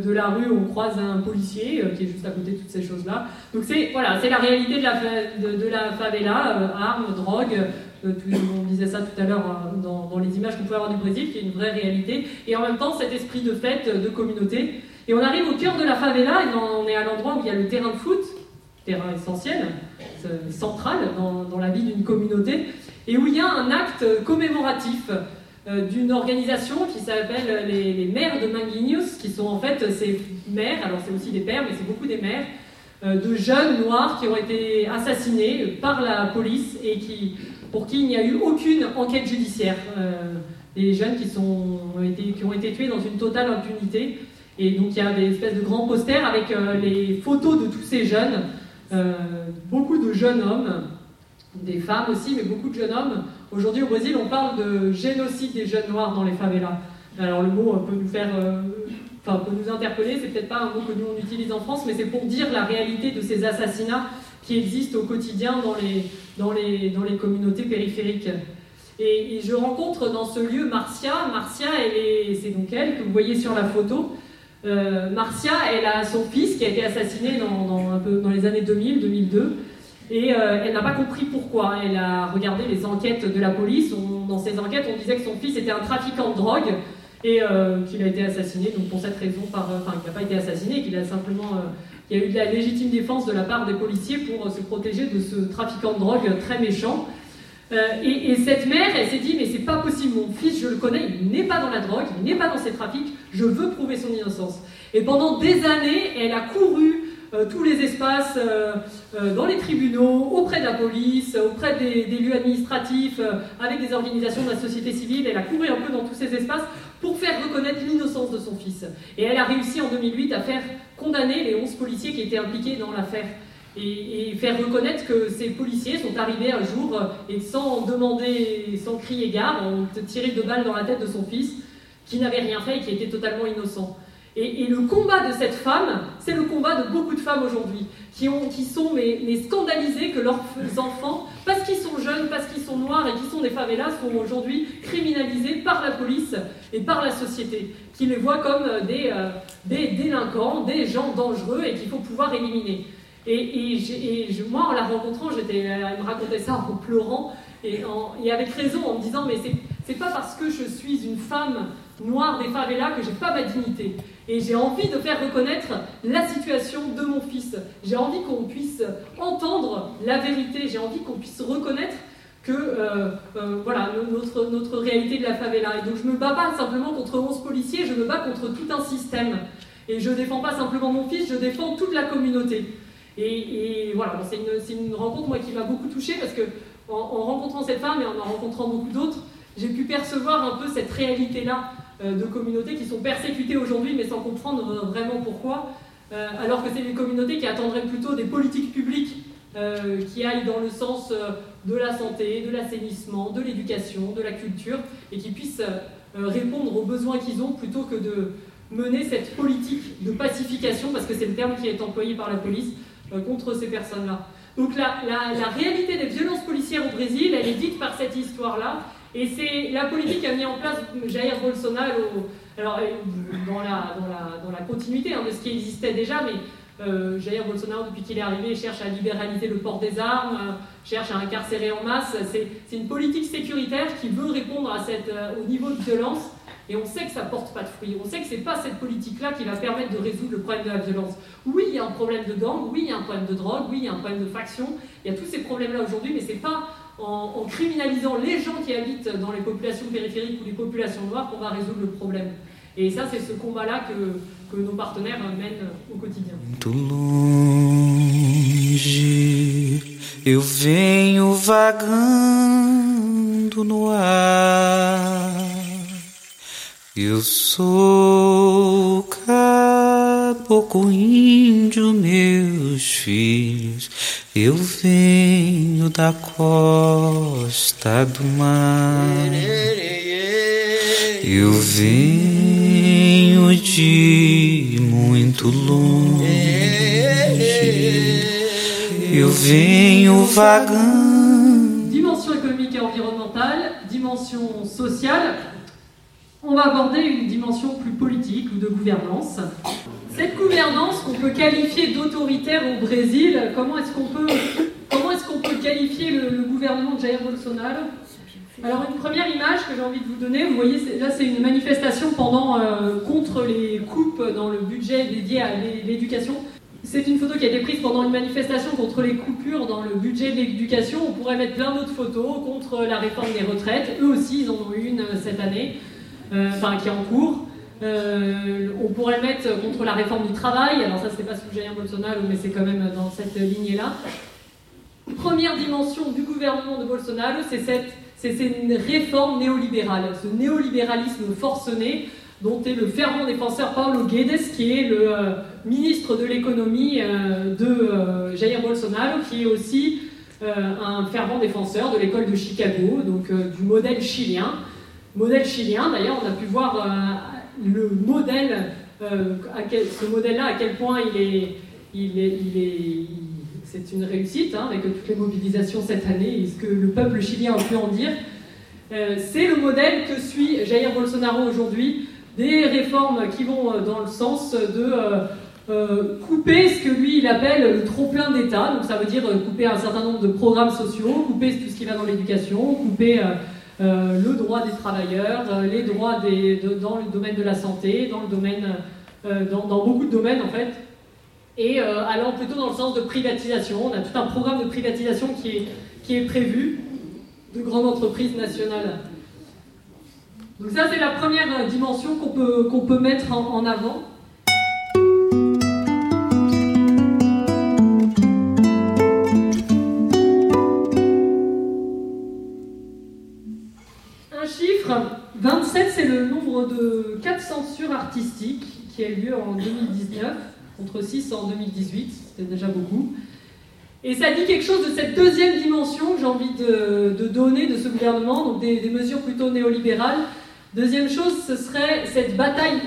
de, la rue, on croise un policier qui est juste à côté de toutes ces choses-là. Donc c'est voilà, c'est la réalité de la, de la favela, armes, drogue. on disait ça tout à l'heure dans, dans, les images qu'on pouvait avoir du Brésil, qui est une vraie réalité. Et en même temps, cet esprit de fête, de communauté. Et on arrive au cœur de la favela, et on est à l'endroit où il y a le terrain de foot, terrain essentiel, central dans, la vie d'une communauté, et où il y a un acte commémoratif euh, d'une organisation qui s'appelle les, les, Mères de Manguinhos, qui sont en fait ces mères, alors c'est aussi des pères, mais c'est beaucoup des mères, euh, de jeunes noirs qui ont été assassinés par la police et qui, pour qui il n'y a eu aucune enquête judiciaire. Euh, des jeunes qui ont été tués dans une totale impunité. Et donc il y a des espèces de grands posters avec les photos de tous ces jeunes euh, beaucoup de jeunes hommes, des femmes aussi, mais beaucoup de jeunes hommes. Aujourd'hui au Brésil, on parle de génocide des jeunes noirs dans les favelas. Alors le mot peut nous faire, euh, enfin peut nous interpeller. C'est peut-être pas un mot que nous on utilise en France, mais c'est pour dire la réalité de ces assassinats qui existent au quotidien dans les, dans les, dans les communautés périphériques. Et, je rencontre dans ce lieu Marcia. Marcia, c'est donc elle que vous voyez sur la photo. Euh, Marcia, elle a son fils qui a été assassiné dans, un peu, dans les années 2000-2002. Et euh, elle n'a pas compris pourquoi. Elle a regardé les enquêtes de la police. dans ces enquêtes, on disait que son fils était un trafiquant de drogue et euh, qu'il a été assassiné. Donc pour cette raison, par, enfin qu'il n'a pas été assassiné, qu'il a simplement, il y a eu de la légitime défense de la part des policiers pour se protéger de ce trafiquant de drogue très méchant. Et, et, cette mère, elle s'est dit mais c'est pas possible, mon fils, je le connais, il n'est pas dans la drogue, il n'est pas dans ces trafics je veux prouver son innocence. Et pendant des années, elle a couru euh, tous les espaces euh, euh, dans les tribunaux, auprès de la police, auprès des, lieux administratifs, avec des organisations de la société civile. Elle a couru un peu dans tous ces espaces pour faire reconnaître l'innocence de son fils. Et elle a réussi en 2008 à faire condamner les 11 policiers qui étaient impliqués dans l'affaire. et, faire reconnaître que ces policiers sont arrivés un jour et sans demander, sans crier gare, ont tiré deux balles dans la tête de son fils qui n'avait rien fait et qui était totalement innocent. Et, le combat de cette femme, c'est le combat de beaucoup de femmes aujourd'hui, qui, sont mais, scandalisées que leurs enfants, parce qu'ils sont jeunes, parce qu'ils sont noirs et qui sont des favelas, sont aujourd'hui criminalisés par la police et par la société, qui les voient comme des, euh, des délinquants, des gens dangereux et qu'il faut pouvoir éliminer. Et, moi, en la rencontrant, j'étais, elle me racontait ça en pleurant, et, avec raison, en me disant, mais c'est pas parce que je suis une femme noire des favelas que j'ai pas ma dignité. Et j'ai envie de faire reconnaître la situation de mon fils. J'ai envie qu'on puisse entendre la vérité. J'ai envie qu'on puisse reconnaître que euh, euh, voilà notre, notre réalité de la favela. Et donc je me bats pas simplement contre 11 policiers, je me bats contre tout un système. Et je défends pas simplement mon fils, je défends toute la communauté. Et, voilà, c'est une, une, rencontre moi qui m'a beaucoup touchée parce que en, en rencontrant cette femme et en en rencontrant beaucoup d'autres, j'ai pu percevoir un peu cette réalité-là de communautés qui sont persécutées aujourd'hui, mais sans comprendre vraiment pourquoi, euh, alors que c'est des communautés qui attendraient plutôt des politiques publiques euh, qui aillent dans le sens de la santé, de l'assainissement, de l'éducation, de la culture, et qui puissent répondre aux besoins qu'ils ont plutôt que de mener cette politique de pacification, parce que c'est le terme qui est employé par la police, contre ces personnes-là. Donc la, la, réalité des violences policières au Brésil, elle est dite par cette histoire-là, et c'est la politique qui a mis en place Jair Bolsonaro, alors, euh, dans, la, continuité hein, de ce qui existait déjà, mais euh, Jair Bolsonaro, depuis qu'il est arrivé, cherche à libéraliser le port des armes, euh, cherche à incarcérer en masse. C'est une politique sécuritaire qui veut répondre euh, au niveau de violence. Et on sait que ça porte pas de fruits. On sait que c'est pas cette politique-là qui va permettre de résoudre le problème de la violence. Oui, il y a un problème de gang, oui, il y a un problème de drogue, oui, il y a un problème de faction. Il y a tous ces problèmes-là aujourd'hui, mais c'est pas en, criminalisant les gens qui habitent dans les populations périphériques ou les populations noires qu'on va résoudre le problème. Et ça, c'est ce combat-là que, nos partenaires mènent au quotidien. Eu venho da costa do mar. Eu venho de muito longe. Eu venho vagando. Dimension économique et environnementale, dimension sociale. On va aborder une dimension plus politique ou de gouvernance. Cette gouvernance qu'on peut qualifier d'autoritaire au Brésil, comment est-ce qu'on peut, est-ce peut qualifier le, gouvernement de Jair Bolsonaro? Alors une première image que j'ai envie de vous donner, vous voyez là c'est une manifestation pendant euh, contre les coupes dans le budget dédié à l'éducation. C'est une photo qui a été prise pendant une manifestation contre les coupures dans le budget de l'éducation. On pourrait mettre plein d'autres photos contre la réforme des retraites. Eux aussi, ils en ont une cette année, euh, enfin qui est en cours. Euh, on pourrait le mettre contre la réforme du travail. Alors ça, c'est pas sous Jair Bolsonaro, mais c'est quand même dans cette lignée-là. Première dimension du gouvernement de Bolsonaro, c'est cette, réforme néolibérale, ce néolibéralisme forcené dont est le fervent défenseur Paulo Guedes, qui est le euh, ministre de l'économie euh, de Jair Bolsonaro, qui est aussi un fervent défenseur de l'école de Chicago, donc du modèle chilien. Modèle chilien, d'ailleurs, on a pu voir le modèle, euh, ce modèle-là, à quel point il est, c'est une réussite hein, avec toutes les mobilisations cette année et ce que le peuple chilien a pu en dire. Euh, c'est le modèle que suit Jair Bolsonaro aujourd'hui, des réformes qui vont euh, dans le sens de couper ce que lui il appelle le trop-plein d'État, donc ça veut dire couper un certain nombre de programmes sociaux, couper tout ce qui va dans l'éducation, couper euh, le droit des travailleurs, euh, les droits dans le domaine de la santé, dans, le domaine, euh, dans, beaucoup de domaines en fait, et allant plutôt dans le sens de privatisation. On a tout un programme de privatisation qui est, prévu de grandes entreprises nationales. Donc ça c'est la première dimension qu'on peut mettre en avant. Un chiffre, 27 c'est le nombre de cas de censure artistique qui a eu lieu en 2019, contre 6 en 2018, c'était déjà beaucoup. Et ça dit quelque chose de cette deuxième dimension que j'ai envie de, donner de ce gouvernement, donc des, mesures plutôt néolibérales. Deuxième chose, ce serait cette bataille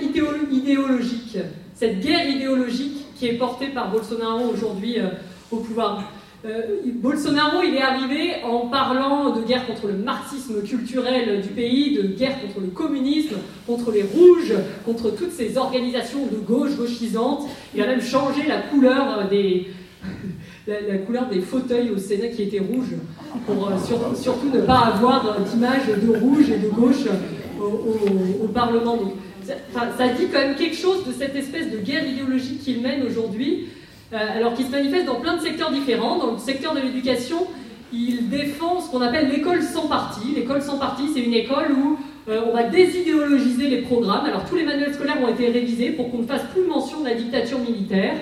idéologique, cette guerre idéologique qui est portée par Bolsonaro aujourd'hui euh, au pouvoir. Euh, Bolsonaro, il est arrivé en parlant de guerre contre le marxisme culturel du pays, de guerre contre le communisme, contre les rouges, contre toutes ces organisations de gauche gauchisantes. Il a même changé la couleur des, [laughs] la, couleur des fauteuils au Sénat qui était rouge, pour euh, surtout ne pas avoir d'image de rouge et de gauche au, Parlement. ça, dit quand même quelque chose de cette espèce de guerre idéologique qu'il mène aujourd'hui euh, alors qu'il se manifeste dans plein de secteurs différents. Dans le secteur de l'éducation, il défend ce qu'on appelle l'école sans parti. L'école sans parti, c'est une école où euh, on va désidéologiser les programmes. Alors tous les manuels scolaires ont été révisés pour qu'on ne fasse plus mention de la dictature militaire.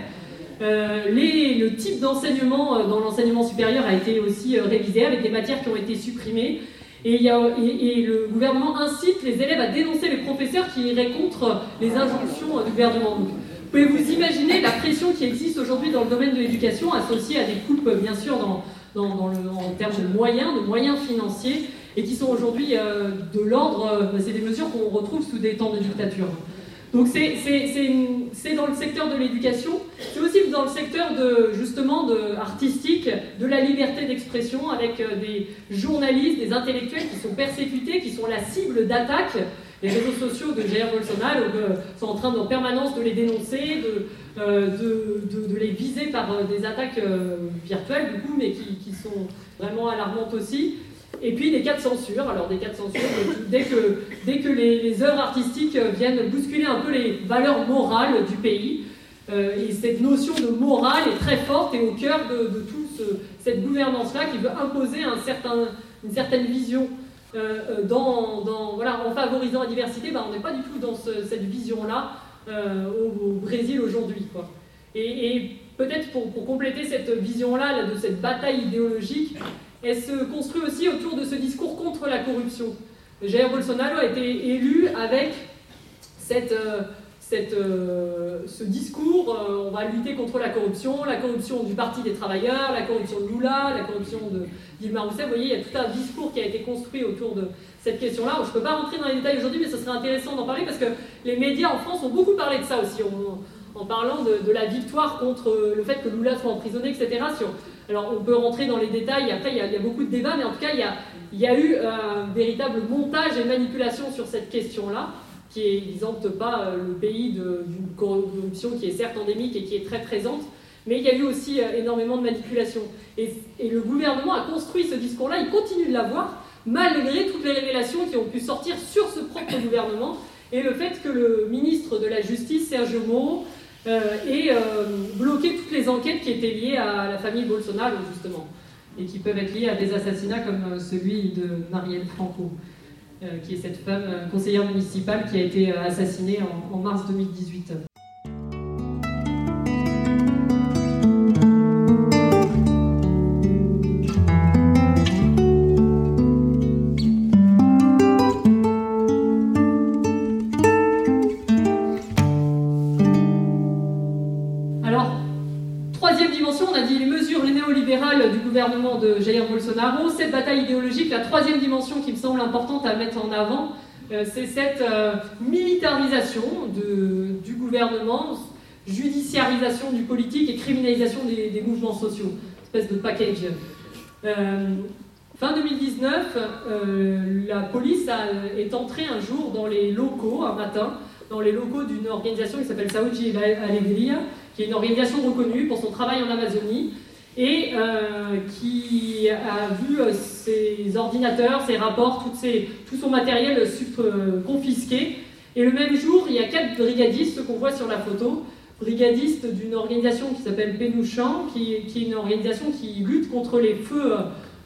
Euh, le type d'enseignement dans l'enseignement supérieur a été aussi révisé avec des matières qui ont été supprimées. Et, le gouvernement incite les élèves à dénoncer les professeurs qui iraient contre les injonctions du gouvernement pouvez vous imaginer la pression qui existe aujourd'hui dans le domaine de l'éducation, associée à des coupes, bien sûr, dans, en termes de moyens, de moyens financiers, et qui sont aujourd'hui euh, de l'ordre, euh, c'est des mesures qu'on retrouve sous des temps de dictature. Donc c'est dans le secteur de l'éducation, c'est aussi dans le secteur de, justement de, artistique, de la liberté d'expression, avec euh, des journalistes, des intellectuels qui sont persécutés, qui sont la cible d'attaques les réseaux sociaux de Jair Bolsonaro sont en train en permanence de les dénoncer, de, euh, de, les viser par euh, des attaques euh, virtuelles, du coup, mais qui, sont vraiment alarmantes aussi. Et puis des cas de censure. Alors des cas de censure, dès que, dès que les, œuvres artistiques viennent bousculer un peu les valeurs morales du pays, et cette notion de morale est très forte et au cœur de, de toute cette gouvernance-là qui veut imposer une certaine vision euh, euh, dans, voilà, en favorisant la diversité, ben, on n'est pas du tout dans cette vision-là euh, au, Brésil aujourd'hui. Et, peut-être pour, compléter cette vision-là, de cette bataille idéologique, elle se construit aussi autour de ce discours contre la corruption. Jair Bolsonaro a été élu avec cette, euh, ce discours, euh, on va lutter contre la corruption, la corruption du Parti des travailleurs, la corruption de Lula, la corruption de Dilma Rousseff. Vous voyez, il y a tout un discours qui a été construit autour de cette question-là. Je ne peux pas rentrer dans les détails aujourd'hui, mais ce serait intéressant d'en parler parce que les médias en France ont beaucoup parlé de ça aussi, en, parlant de, la victoire contre le fait que Lula soit emprisonné, etc. alors on peut rentrer dans les détails, après il y, a, beaucoup de débats, mais en tout cas il y a eu un véritable montage et manipulation sur cette question-là qui n'exempte pas euh, le pays d'une corruption qui est certes endémique et qui est très présente, mais il y a eu aussi euh, énormément de manipulation. Et, le gouvernement a construit ce discours-là, il continue de l'avoir, malgré toutes les révélations qui ont pu sortir sur ce propre gouvernement, et le fait que le ministre de la Justice, Sergio Moro, euh, ait bloqué toutes les enquêtes qui étaient liées à la famille Bolsonaro, justement, et qui peuvent être liées à des assassinats comme celui de Marielle Franco. Euh, qui est cette femme euh, conseillère municipale qui a été euh, assassinée en, en mars 2018. Cette bataille idéologique, la troisième dimension qui me semble importante à mettre en avant, euh, c'est cette euh, militarisation du gouvernement, judiciarisation du politique et criminalisation des, mouvements sociaux, espèce de package. Euh, fin 2019, la police est entrée un jour dans les locaux, un matin, dans les locaux d'une organisation qui s'appelle Saúde Alegria, qui est une organisation reconnue pour son travail en Amazonie, et euh, qui a vu euh, ses ordinateurs, ses rapports, tout son matériel euh, confisqué. Et le même jour, il y a quatre brigadistes qu'on voit sur la photo, brigadistes d'une organisation qui s'appelle Pénouchan, qui, est une organisation qui lutte contre les feux,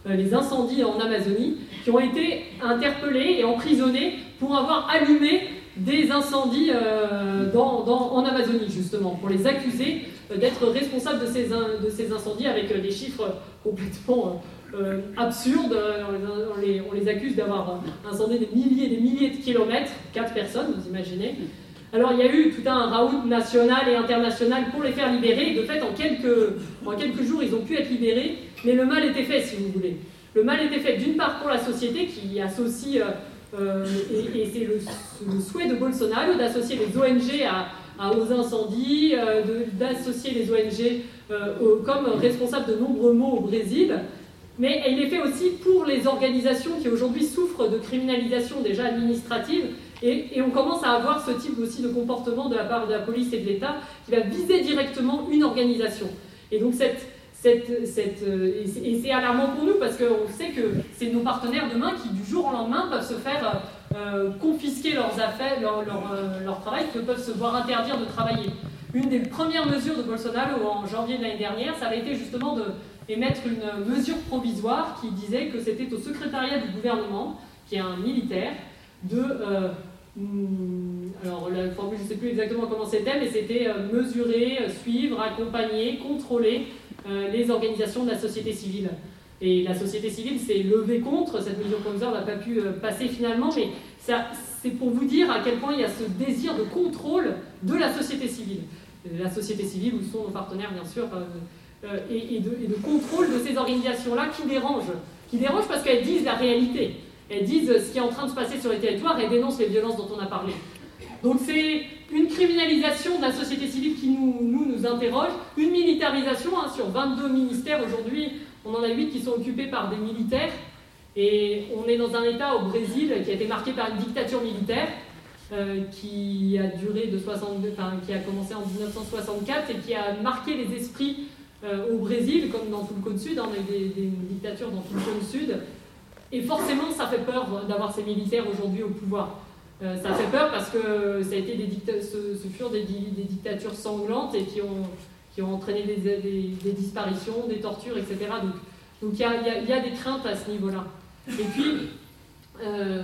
les incendies en Amazonie, qui ont été interpellés et emprisonnés pour avoir allumé des incendies en Amazonie, justement, pour les accuser d'être responsable de ces, incendies avec euh, des chiffres complètement euh, absurdes. On les, accuse d'avoir incendié des milliers et des milliers de kilomètres, quatre personnes, vous imaginez. Alors il y a eu tout un raout national et international pour les faire libérer. De fait, en quelques, jours, ils ont pu être libérés, mais le mal était fait, si vous voulez. Le mal était fait d'une part pour la société qui associe, euh, euh, et, c'est le, souhait de Bolsonaro d'associer les ONG à, aux incendies, euh, d'associer les ONG comme responsables de nombreux maux au Brésil. Mais il est fait aussi pour les organisations qui aujourd'hui souffrent de criminalisation déjà administrative et, on commence à avoir ce type aussi de comportement de la part de la police et de l'État qui va viser directement une organisation. Et donc euh, c'est alarmant pour nous parce qu'on sait que c'est nos partenaires demain qui du jour au lendemain peuvent se faire euh, confisquer leurs affaires, euh, leur, travail, que peuvent se voir interdire de travailler. Une des premières mesures de Bolsonaro en janvier de l'année dernière, ça avait été justement d'émettre une mesure provisoire qui disait que c'était au secrétariat du gouvernement, qui est un militaire, de Hmm, alors la formule, je ne sais plus exactement comment c'était, mais c'était euh, mesurer, euh, suivre, accompagner, contrôler euh, les organisations de la société civile. Et la société civile s'est levée contre, cette mesure provisoire n'a pas pu passer finalement, mais c'est pour vous dire à quel point il y a ce désir de contrôle de la société civile. La société civile, où sont nos partenaires bien sûr, et, de, et, de, contrôle de ces organisations-là qui dérangent. Qui dérangent parce qu'elles disent la réalité. Elles disent ce qui est en train de se passer sur les territoires et dénoncent les violences dont on a parlé. Donc c'est une criminalisation de la société civile qui nous, nous, nous interroge, une militarisation hein, sur 22 ministères aujourd'hui, on en a 8 qui sont occupés par des militaires, et on est dans un État au Brésil qui a été marqué par une dictature militaire, euh, qui a duré de 62, enfin, qui a commencé en 1964 et qui a marqué les esprits euh, au Brésil, comme dans tout le côte sud, hein, on a des, des, dictatures dans tout le côte sud, et forcément, ça fait peur d'avoir ces militaires aujourd'hui au pouvoir. Euh, ça fait peur parce que ça a été des ce, furent des, dictatures sanglantes et qui ont, qui ont entraîné des, disparitions, des tortures, etc. Donc il y, a, y, a, des craintes à ce niveau-là. Et puis, euh,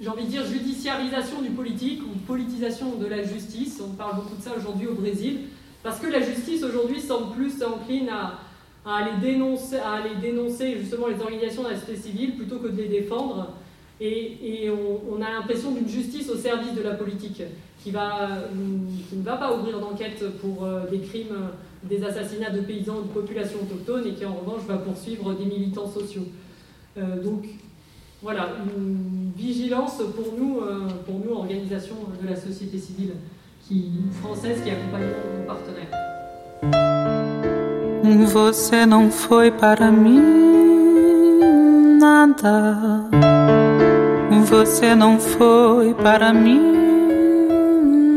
j'ai envie de dire judiciarisation du politique ou politisation de la justice. On parle beaucoup de ça aujourd'hui au Brésil. Parce que la justice aujourd'hui semble plus encline à, à aller dénoncer, à aller dénoncer justement les organisations de la société civile plutôt que de les défendre. Et, on, a l'impression d'une justice au service de la politique qui, va, qui ne va pas ouvrir d'enquête pour euh, des crimes, des assassinats de paysans ou de populations autochtones et qui en revanche va poursuivre des militants sociaux. Euh, donc voilà, une vigilance pour nous, euh, pour nous, organisations de la société civile qui, française qui accompagne nos partenaires. Você não foi para mim nada. Você não foi para mim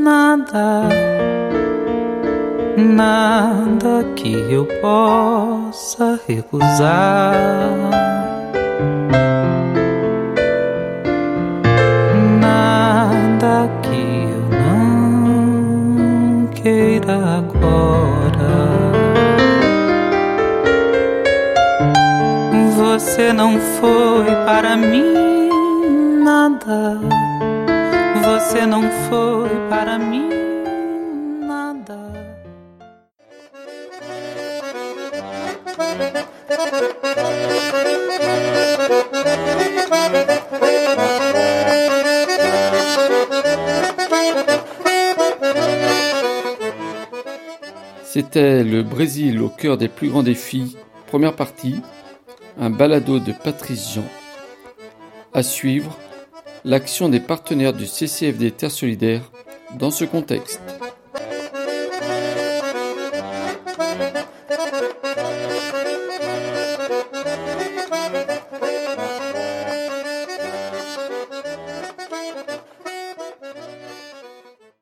nada. Nada que eu possa recusar. Nada que eu não queira agora. Você não foi para mim C'était le Brésil au cœur des plus grands défis, première partie, un balado de Patrice Jean. À suivre, l'action des partenaires du CCFD Terre Solidaire dans ce contexte.